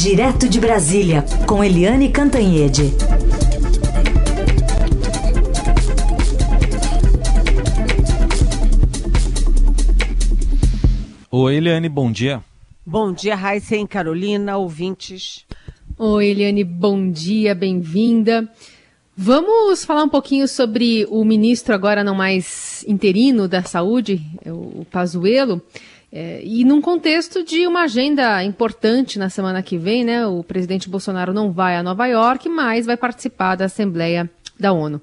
Direto de Brasília, com Eliane Cantanhede. Oi, Eliane, bom dia. Bom dia, Raíssa e Carolina, ouvintes. Oi, Eliane, bom dia, bem-vinda. Vamos falar um pouquinho sobre o ministro, agora não mais interino da Saúde, o Pazuello. É, e num contexto de uma agenda importante na semana que vem, né? O presidente Bolsonaro não vai a Nova York, mas vai participar da Assembleia da ONU.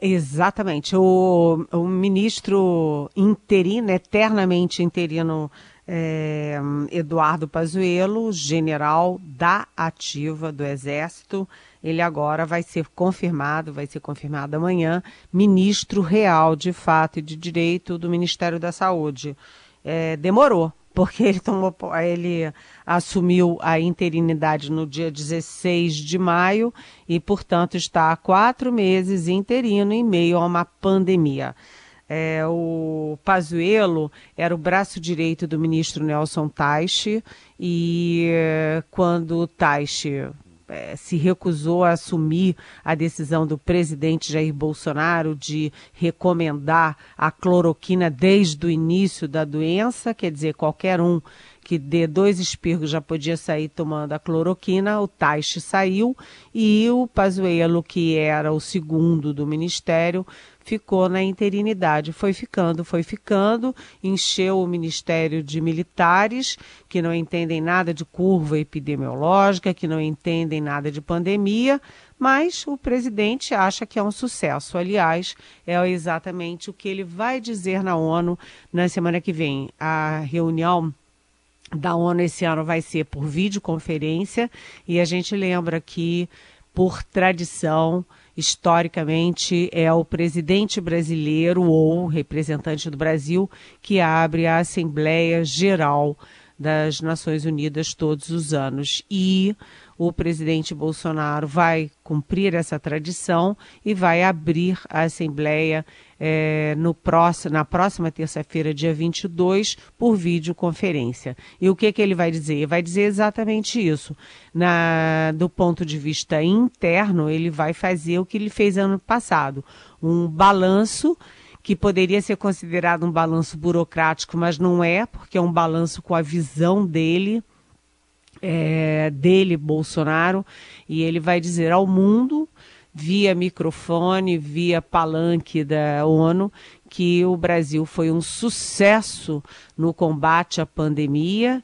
Exatamente. O, o ministro interino, eternamente interino, é, Eduardo Pazuello, general da ativa do Exército, ele agora vai ser confirmado, vai ser confirmado amanhã, ministro real de fato e de direito do Ministério da Saúde. É, demorou, porque ele, tomou, ele assumiu a interinidade no dia 16 de maio e, portanto, está há quatro meses interino em meio a uma pandemia. É, o Pazuello era o braço direito do ministro Nelson Taixe e quando Taixe é, se recusou a assumir a decisão do presidente Jair Bolsonaro de recomendar a cloroquina desde o início da doença, quer dizer, qualquer um que dê dois espirros já podia sair tomando a cloroquina, o Taixe saiu e o Pazuello, que era o segundo do ministério, ficou na interinidade. Foi ficando, foi ficando, encheu o Ministério de militares que não entendem nada de curva epidemiológica, que não entendem nada de pandemia, mas o presidente acha que é um sucesso. Aliás, é exatamente o que ele vai dizer na ONU na semana que vem. A reunião da ONU esse ano vai ser por videoconferência e a gente lembra que, por tradição, historicamente, é o presidente brasileiro ou representante do Brasil que abre a Assembleia Geral das Nações Unidas todos os anos. E o presidente Bolsonaro vai cumprir essa tradição e vai abrir a Assembleia é, no próximo, na próxima terça-feira, dia 22, por videoconferência. E o que, que ele vai dizer? Ele vai dizer exatamente isso. Na, do ponto de vista interno, ele vai fazer o que ele fez ano passado: um balanço que poderia ser considerado um balanço burocrático, mas não é, porque é um balanço com a visão dele, é, dele, Bolsonaro, e ele vai dizer ao mundo, via microfone, via palanque da ONU, que o Brasil foi um sucesso no combate à pandemia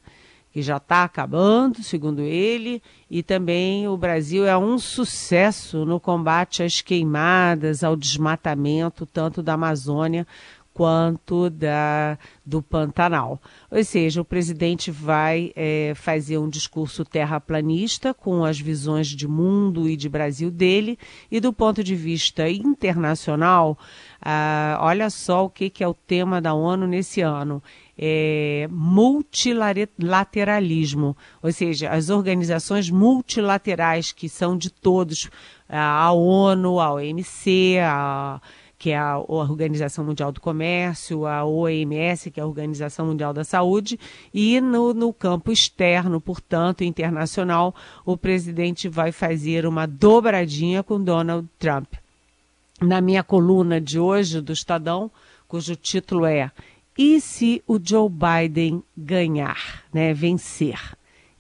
que já está acabando, segundo ele, e também o Brasil é um sucesso no combate às queimadas, ao desmatamento, tanto da Amazônia quanto da, do Pantanal. Ou seja, o presidente vai é, fazer um discurso terraplanista com as visões de mundo e de Brasil dele, e do ponto de vista internacional, ah, olha só o que, que é o tema da ONU nesse ano. É, multilateralismo, ou seja, as organizações multilaterais que são de todos, a ONU, a OMC, a, que é a Organização Mundial do Comércio, a OMS, que é a Organização Mundial da Saúde, e no, no campo externo, portanto, internacional, o presidente vai fazer uma dobradinha com Donald Trump. Na minha coluna de hoje do Estadão, cujo título é e se o Joe Biden ganhar, né, vencer?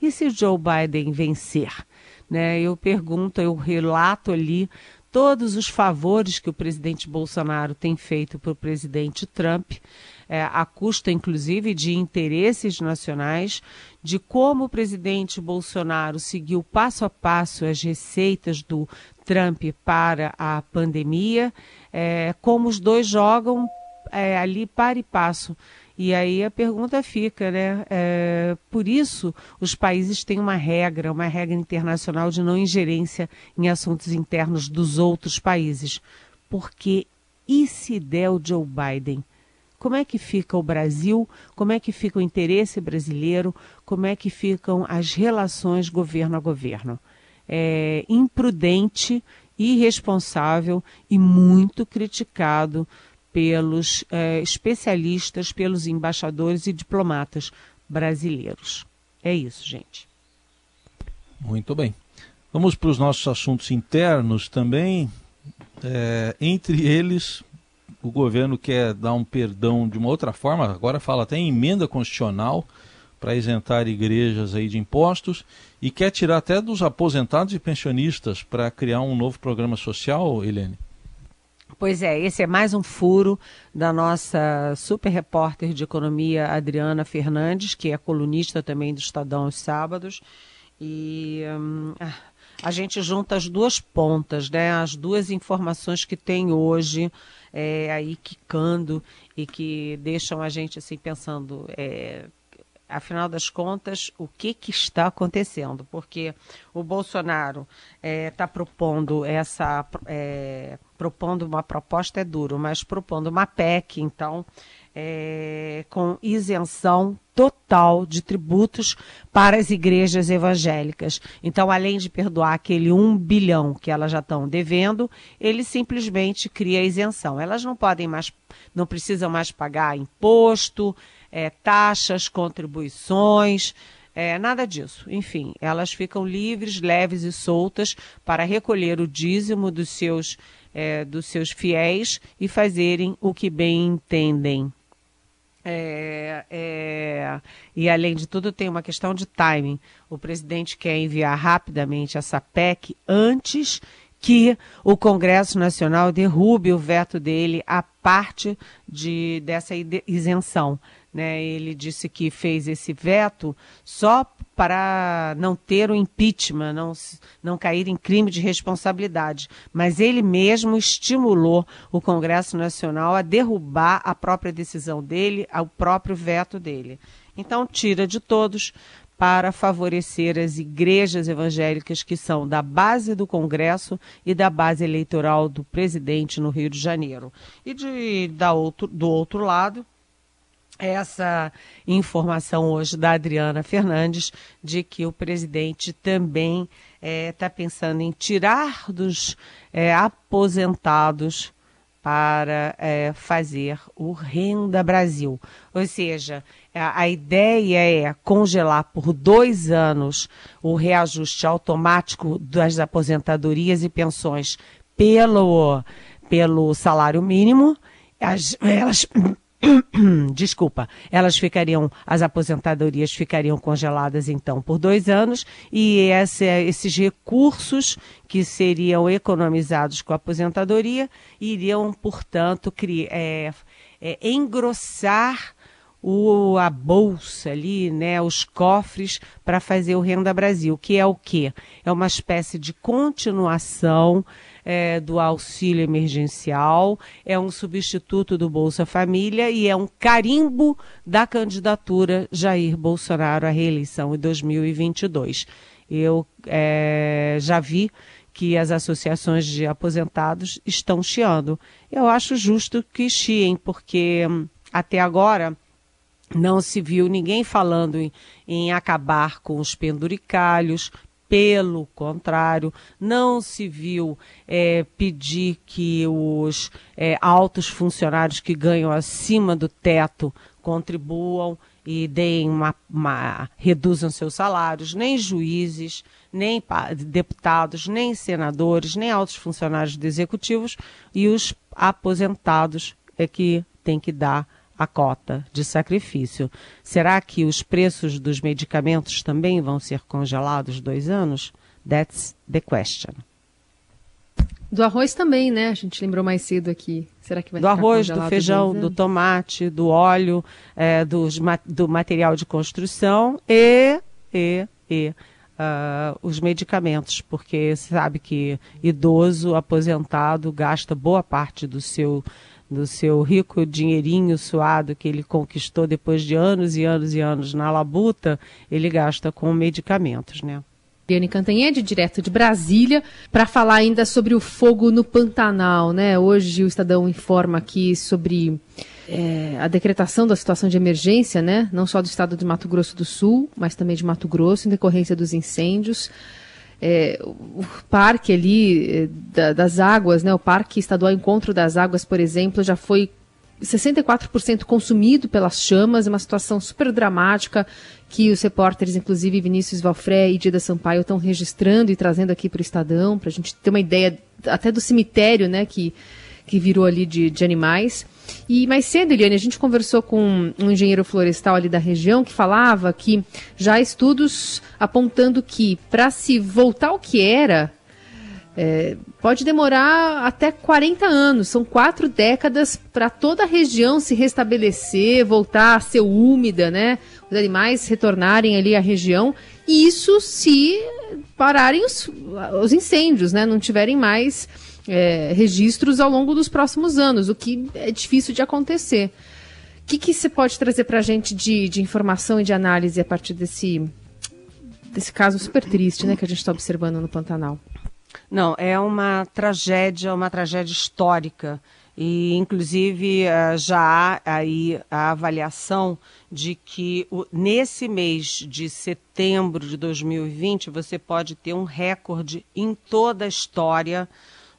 E se o Joe Biden vencer? Né, eu pergunto, eu relato ali todos os favores que o presidente Bolsonaro tem feito para o presidente Trump, é, à custa inclusive de interesses nacionais, de como o presidente Bolsonaro seguiu passo a passo as receitas do Trump para a pandemia, é, como os dois jogam é, ali para e passo. E aí a pergunta fica, né? É, por isso, os países têm uma regra, uma regra internacional de não ingerência em assuntos internos dos outros países. Porque e se der o Joe Biden? Como é que fica o Brasil? Como é que fica o interesse brasileiro? Como é que ficam as relações governo a governo? É imprudente, irresponsável e muito criticado pelos eh, especialistas, pelos embaixadores e diplomatas brasileiros. É isso, gente. Muito bem. Vamos para os nossos assuntos internos também. É, entre eles, o governo quer dar um perdão de uma outra forma, agora fala até em emenda constitucional para isentar igrejas aí de impostos e quer tirar até dos aposentados e pensionistas para criar um novo programa social, Helene. Pois é, esse é mais um furo da nossa super repórter de economia Adriana Fernandes, que é colunista também do Estadão aos sábados. E hum, a gente junta as duas pontas, né? As duas informações que tem hoje é, aí quicando e que deixam a gente assim pensando. É, afinal das contas, o que, que está acontecendo? Porque o Bolsonaro está é, tá propondo essa. É, propondo uma proposta é duro, mas propondo uma PEC, então, é, com isenção total de tributos para as igrejas evangélicas. Então, além de perdoar aquele um bilhão que elas já estão devendo, ele simplesmente cria isenção. Elas não podem mais, não precisam mais pagar imposto, é, taxas, contribuições. É, nada disso. Enfim, elas ficam livres, leves e soltas para recolher o dízimo dos seus, é, dos seus fiéis e fazerem o que bem entendem. É, é, e além de tudo, tem uma questão de timing. O presidente quer enviar rapidamente essa PEC antes que o Congresso Nacional derrube o veto dele à parte de, dessa isenção. Né? Ele disse que fez esse veto só para não ter o impeachment, não, não cair em crime de responsabilidade. Mas ele mesmo estimulou o Congresso Nacional a derrubar a própria decisão dele, o próprio veto dele. Então, tira de todos para favorecer as igrejas evangélicas que são da base do Congresso e da base eleitoral do presidente no Rio de Janeiro. E de, da outro, do outro lado, essa informação hoje da Adriana Fernandes de que o presidente também está é, pensando em tirar dos é, aposentados para é, fazer o Renda Brasil. Ou seja, a, a ideia é congelar por dois anos o reajuste automático das aposentadorias e pensões pelo, pelo salário mínimo. As, elas desculpa, elas ficariam, as aposentadorias ficariam congeladas então por dois anos e esse, esses recursos que seriam economizados com a aposentadoria iriam, portanto, criar, é, é, engrossar o, a bolsa ali, né, os cofres para fazer o Renda Brasil, que é o quê? É uma espécie de continuação é, do auxílio emergencial, é um substituto do Bolsa Família e é um carimbo da candidatura Jair Bolsonaro à reeleição em 2022. Eu é, já vi que as associações de aposentados estão chiando. Eu acho justo que chiem, porque hum, até agora não se viu ninguém falando em, em acabar com os penduricalhos, pelo contrário, não se viu é, pedir que os é, altos funcionários que ganham acima do teto contribuam e deem uma, uma, reduzam seus salários, nem juízes, nem deputados, nem senadores, nem altos funcionários executivos e os aposentados é que tem que dar a cota de sacrifício. Será que os preços dos medicamentos também vão ser congelados dois anos? That's the question. Do arroz também, né? A gente lembrou mais cedo aqui. Será que vai Do arroz, do feijão, do tomate, do óleo, é, dos, do material de construção e, e, e uh, os medicamentos, porque sabe que idoso, aposentado, gasta boa parte do seu do seu rico dinheirinho suado que ele conquistou depois de anos e anos e anos na labuta, ele gasta com medicamentos, né? Diane Cantanhede, direto de Brasília, para falar ainda sobre o fogo no Pantanal, né? Hoje o Estadão informa aqui sobre é, a decretação da situação de emergência, né? Não só do estado de Mato Grosso do Sul, mas também de Mato Grosso, em decorrência dos incêndios é, o parque ali é, da, das águas, né, o Parque Estadual Encontro das Águas, por exemplo, já foi 64% consumido pelas chamas, uma situação super dramática que os repórteres, inclusive Vinícius Valfré e Dida Sampaio, estão registrando e trazendo aqui para o Estadão, para a gente ter uma ideia até do cemitério né, que, que virou ali de, de animais. E mais cedo, Eliane, a gente conversou com um engenheiro florestal ali da região que falava que já há estudos apontando que para se voltar ao que era, é, pode demorar até 40 anos, são quatro décadas para toda a região se restabelecer, voltar a ser úmida, né? Os animais retornarem ali à região, isso se pararem os, os incêndios, né? Não tiverem mais é, registros ao longo dos próximos anos, o que é difícil de acontecer. O que, você pode trazer para a gente de, de informação e de análise a partir desse, desse caso super triste né, que a gente está observando no Pantanal? Não, é uma tragédia, uma tragédia histórica. E, inclusive, eh, já há aí a avaliação de que nesse mês de setembro de 2020 você pode ter um recorde em toda a história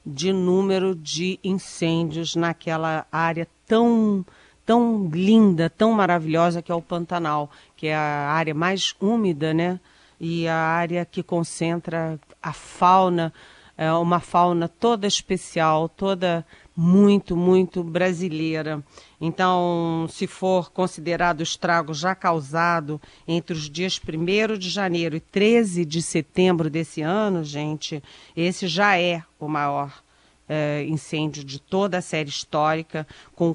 de número de incêndios naquela área tão tão linda, tão maravilhosa que é o Pantanal, que é a área mais úmida, né? E a área que concentra a fauna é uma fauna toda especial, toda muito, muito brasileira. Então, se for considerado o estrago já causado entre os dias 1 de janeiro e 13 de setembro desse ano, gente, esse já é o maior é, incêndio de toda a série histórica, com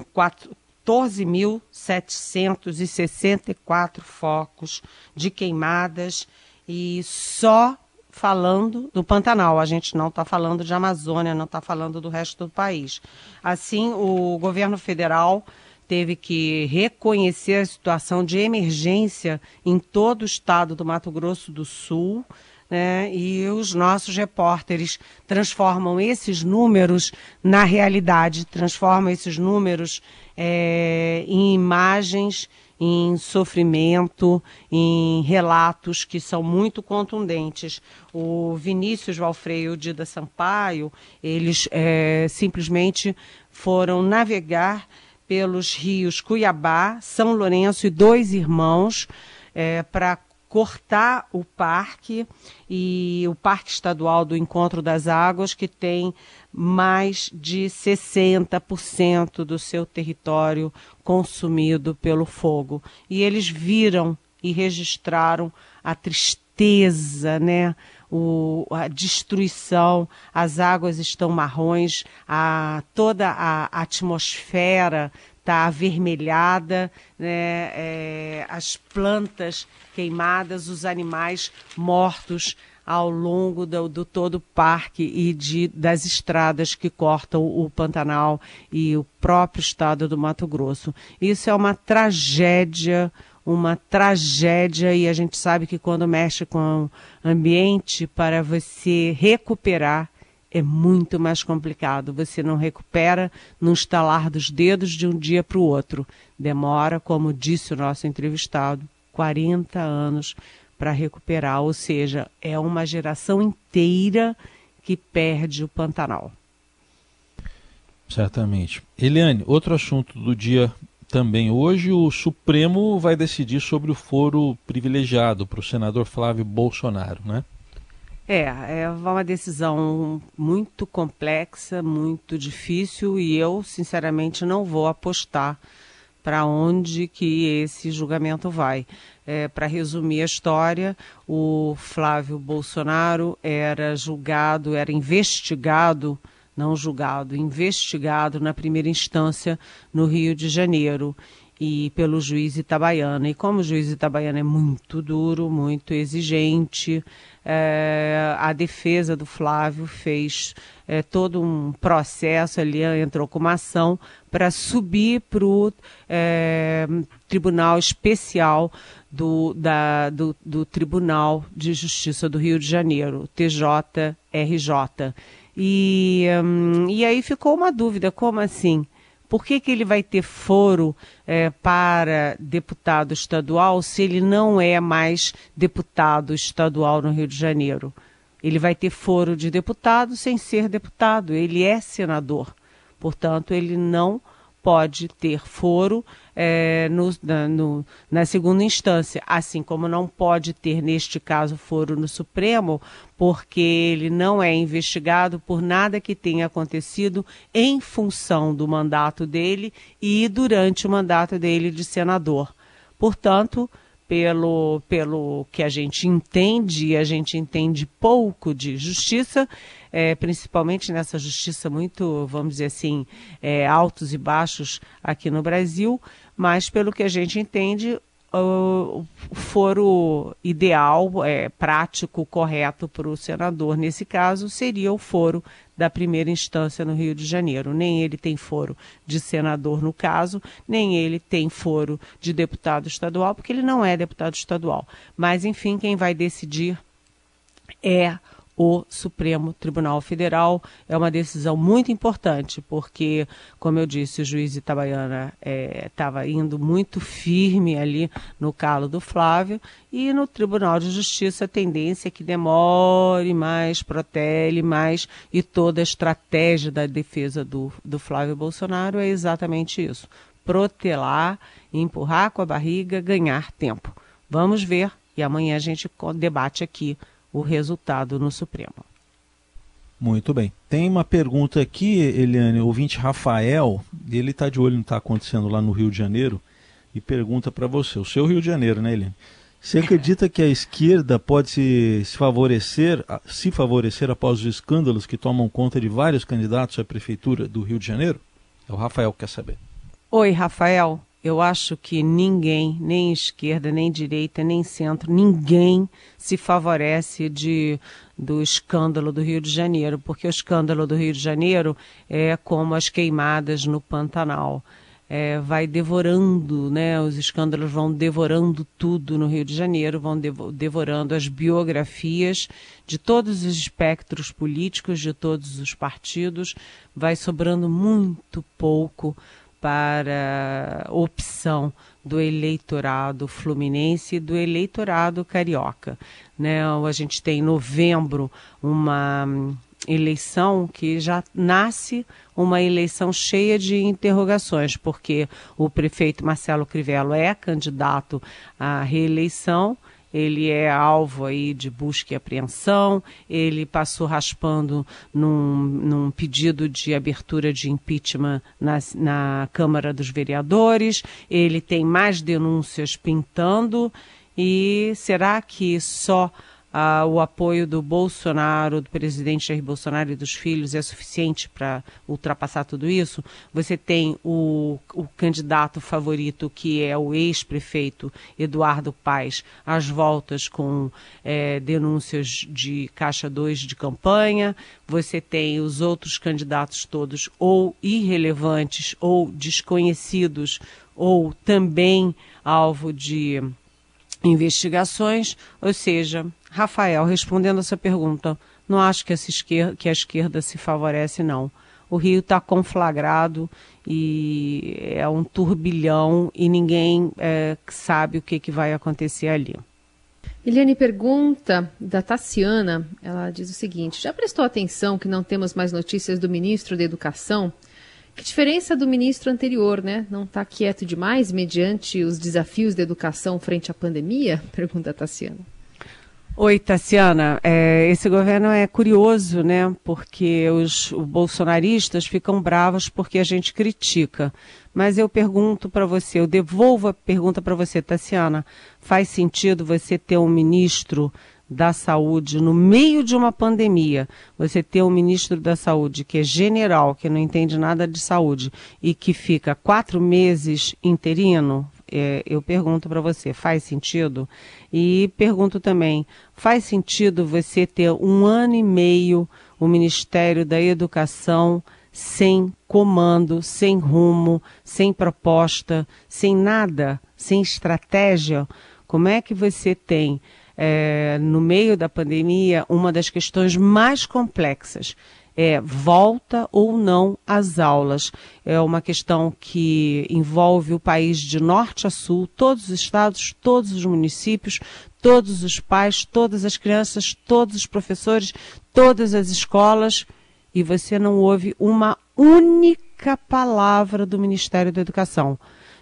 14.764 focos de queimadas e só falando do Pantanal, a gente não está falando de Amazônia, não está falando do resto do país. Assim, o governo federal teve que reconhecer a situação de emergência em todo o estado do Mato Grosso do Sul. Né, e os nossos repórteres transformam esses números na realidade, transformam esses números é, em imagens em sofrimento, em relatos que são muito contundentes. O Vinícius Valfrei e o Dida Sampaio, eles é, simplesmente foram navegar pelos rios Cuiabá, São Lourenço e Dois Irmãos é, para cortar o parque e o Parque Estadual do Encontro das Águas, que tem mais de 60% do seu território consumido pelo fogo. E eles viram e registraram a tristeza, né? O, a destruição, as águas estão marrons, a, toda a atmosfera está avermelhada, né? É, as plantas queimadas, os animais mortos ao longo do, do, todo o parque e de, das estradas que cortam o Pantanal e o próprio estado do Mato Grosso. Isso é uma tragédia, uma tragédia, e a gente sabe que quando mexe com o ambiente, para você recuperar é muito mais complicado. Você não recupera no estalar dos dedos de um dia para o outro. Demora, como disse o nosso entrevistado, 40 anos para recuperar, ou seja, é uma geração inteira que perde o Pantanal. Certamente. Eliane, outro assunto do dia também hoje, o Supremo vai decidir sobre o foro privilegiado para o senador Flávio Bolsonaro, né? É, é uma decisão muito complexa, muito difícil e eu, sinceramente, não vou apostar para onde que esse julgamento vai. É, para resumir a história, o Flávio Bolsonaro era julgado, era investigado, não julgado, investigado na primeira instância no Rio de Janeiro e pelo juiz Itabaiana. E como o juiz Itabaiana é muito duro, muito exigente, é, a defesa do Flávio fez é, todo um processo ali, entrou com uma ação para subir para o é, Tribunal Especial do, da, do, do Tribunal de Justiça do Rio de Janeiro, TJRJ. E, hum, e aí ficou uma dúvida, como assim? Por que, que ele vai ter foro é, para deputado estadual se ele não é mais deputado estadual no Rio de Janeiro? Ele vai ter foro de deputado sem ser deputado, ele é senador. Portanto, ele não pode ter foro é, no, na, no, na segunda instância, assim como não pode ter, neste caso, foro no Supremo, porque ele não é investigado por nada que tenha acontecido em função do mandato dele e durante o mandato dele de senador. Portanto, pelo, pelo que a gente entende, e a gente entende pouco de justiça, é, principalmente nessa justiça muito, vamos dizer assim, é, altos e baixos aqui no Brasil, mas pelo que a gente entende, o foro ideal, é, prático, correto para o senador, nesse caso, seria o foro da primeira instância no Rio de Janeiro. Nem ele tem foro de senador no caso, nem ele tem foro de deputado estadual, porque ele não é deputado estadual. Mas, enfim, quem vai decidir é o Supremo Tribunal Federal. É uma decisão muito importante, porque, como eu disse, o juiz Itabaiana estava é, indo muito firme ali no calo do Flávio, e no Tribunal de Justiça a tendência é que demore mais, protele mais, e toda a estratégia da defesa do, do Flávio Bolsonaro é exatamente isso: protelar, empurrar com a barriga, ganhar tempo. Vamos ver, e amanhã a gente debate aqui o resultado no Supremo. Muito bem. Tem uma pergunta aqui, Eliane, o ouvinte Rafael, ele está de olho no que está acontecendo lá no Rio de Janeiro e pergunta para você, o seu Rio de Janeiro, né, Eliane? Você acredita que a esquerda pode se, se, favorecer, se favorecer após os escândalos que tomam conta de vários candidatos à prefeitura do Rio de Janeiro? É o Rafael que quer saber. Oi, Rafael. Eu acho que ninguém, nem esquerda, nem direita, nem centro, ninguém se favorece de, do escândalo do Rio de Janeiro, porque o escândalo do Rio de Janeiro é como as queimadas no Pantanal. É, vai devorando, né? Os escândalos vão devorando tudo no Rio de Janeiro, vão devorando as biografias de todos os espectros políticos, de todos os partidos, vai sobrando muito pouco para opção do eleitorado fluminense e do eleitorado carioca. Né? A gente tem em novembro uma eleição que já nasce uma eleição cheia de interrogações, porque o prefeito Marcelo Crivella é candidato à reeleição ele é alvo aí de busca e apreensão, ele passou raspando num, num pedido de abertura de impeachment na, na Câmara dos Vereadores, ele tem mais denúncias pintando, e será que só ah, o apoio do Bolsonaro, do presidente Jair Bolsonaro e dos filhos é suficiente para ultrapassar tudo isso? Você tem o, o candidato favorito, que é o ex-prefeito Eduardo Paes, às voltas com é, denúncias de Caixa 2 de campanha. Você tem os outros candidatos todos ou irrelevantes ou desconhecidos ou também alvo de investigações, ou seja, Rafael, respondendo essa pergunta, não acho que, esquerda, que a esquerda se favorece, não. O Rio está conflagrado e é um turbilhão e ninguém é, sabe o que, que vai acontecer ali. Eliane pergunta da Tassiana, ela diz o seguinte: já prestou atenção que não temos mais notícias do ministro da Educação? Que diferença do ministro anterior, né? Não está quieto demais mediante os desafios da educação frente à pandemia? Pergunta a Tassiana. Oi, Tassiana. É, esse governo é curioso, né? Porque os, bolsonaristas ficam bravos porque a gente critica. Mas eu pergunto para você, eu devolvo a pergunta para você, Tassiana. Faz sentido você ter um ministro da Saúde no meio de uma pandemia, você ter um ministro da Saúde que é general, que não entende nada de saúde e que fica quatro meses interino, é, eu pergunto para você, faz sentido? E pergunto também, faz sentido você ter um ano e meio o Ministério da Educação sem comando, sem rumo, sem proposta, sem nada, sem estratégia? Como é que você tem é, no meio da pandemia, uma das questões mais complexas é volta ou não às aulas. É uma questão que envolve o país de norte a sul, todos os estados, todos os municípios, todos os pais, todas as crianças, todos os professores, todas as escolas, e você não ouve uma única palavra do Ministério da Educação.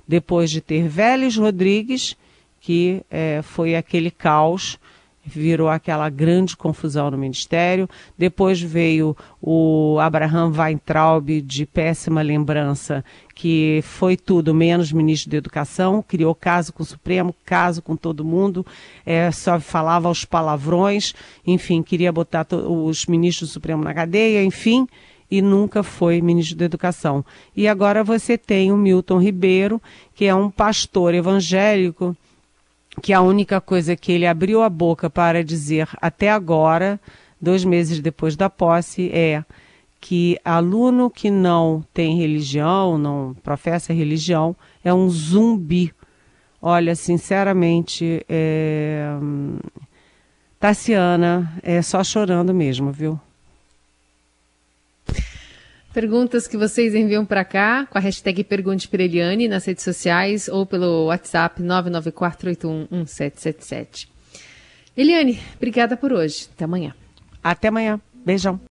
Depois de ter Vélez Rodrigues, que é, foi aquele caos virou aquela grande confusão no ministério. Depois veio o Abraham Weintraub, de péssima lembrança, que foi tudo menos ministro da Educação, criou caso com o Supremo, caso com todo mundo, é, só falava os palavrões, enfim, queria botar os ministros do Supremo na cadeia, enfim e nunca foi ministro da Educação. E agora você tem o Milton Ribeiro, que é um pastor evangélico que a única coisa que ele abriu a boca para dizer até agora, dois meses depois da posse, é que aluno que não tem religião, não professa religião, é um zumbi. Olha, sinceramente, é... Tassiana, é só chorando mesmo, viu? Perguntas que vocês enviam para cá com a hashtag Pergunte para Eliane nas redes sociais ou pelo WhatsApp 994811777. Eliane, obrigada por hoje. Até amanhã. Até amanhã. Beijão.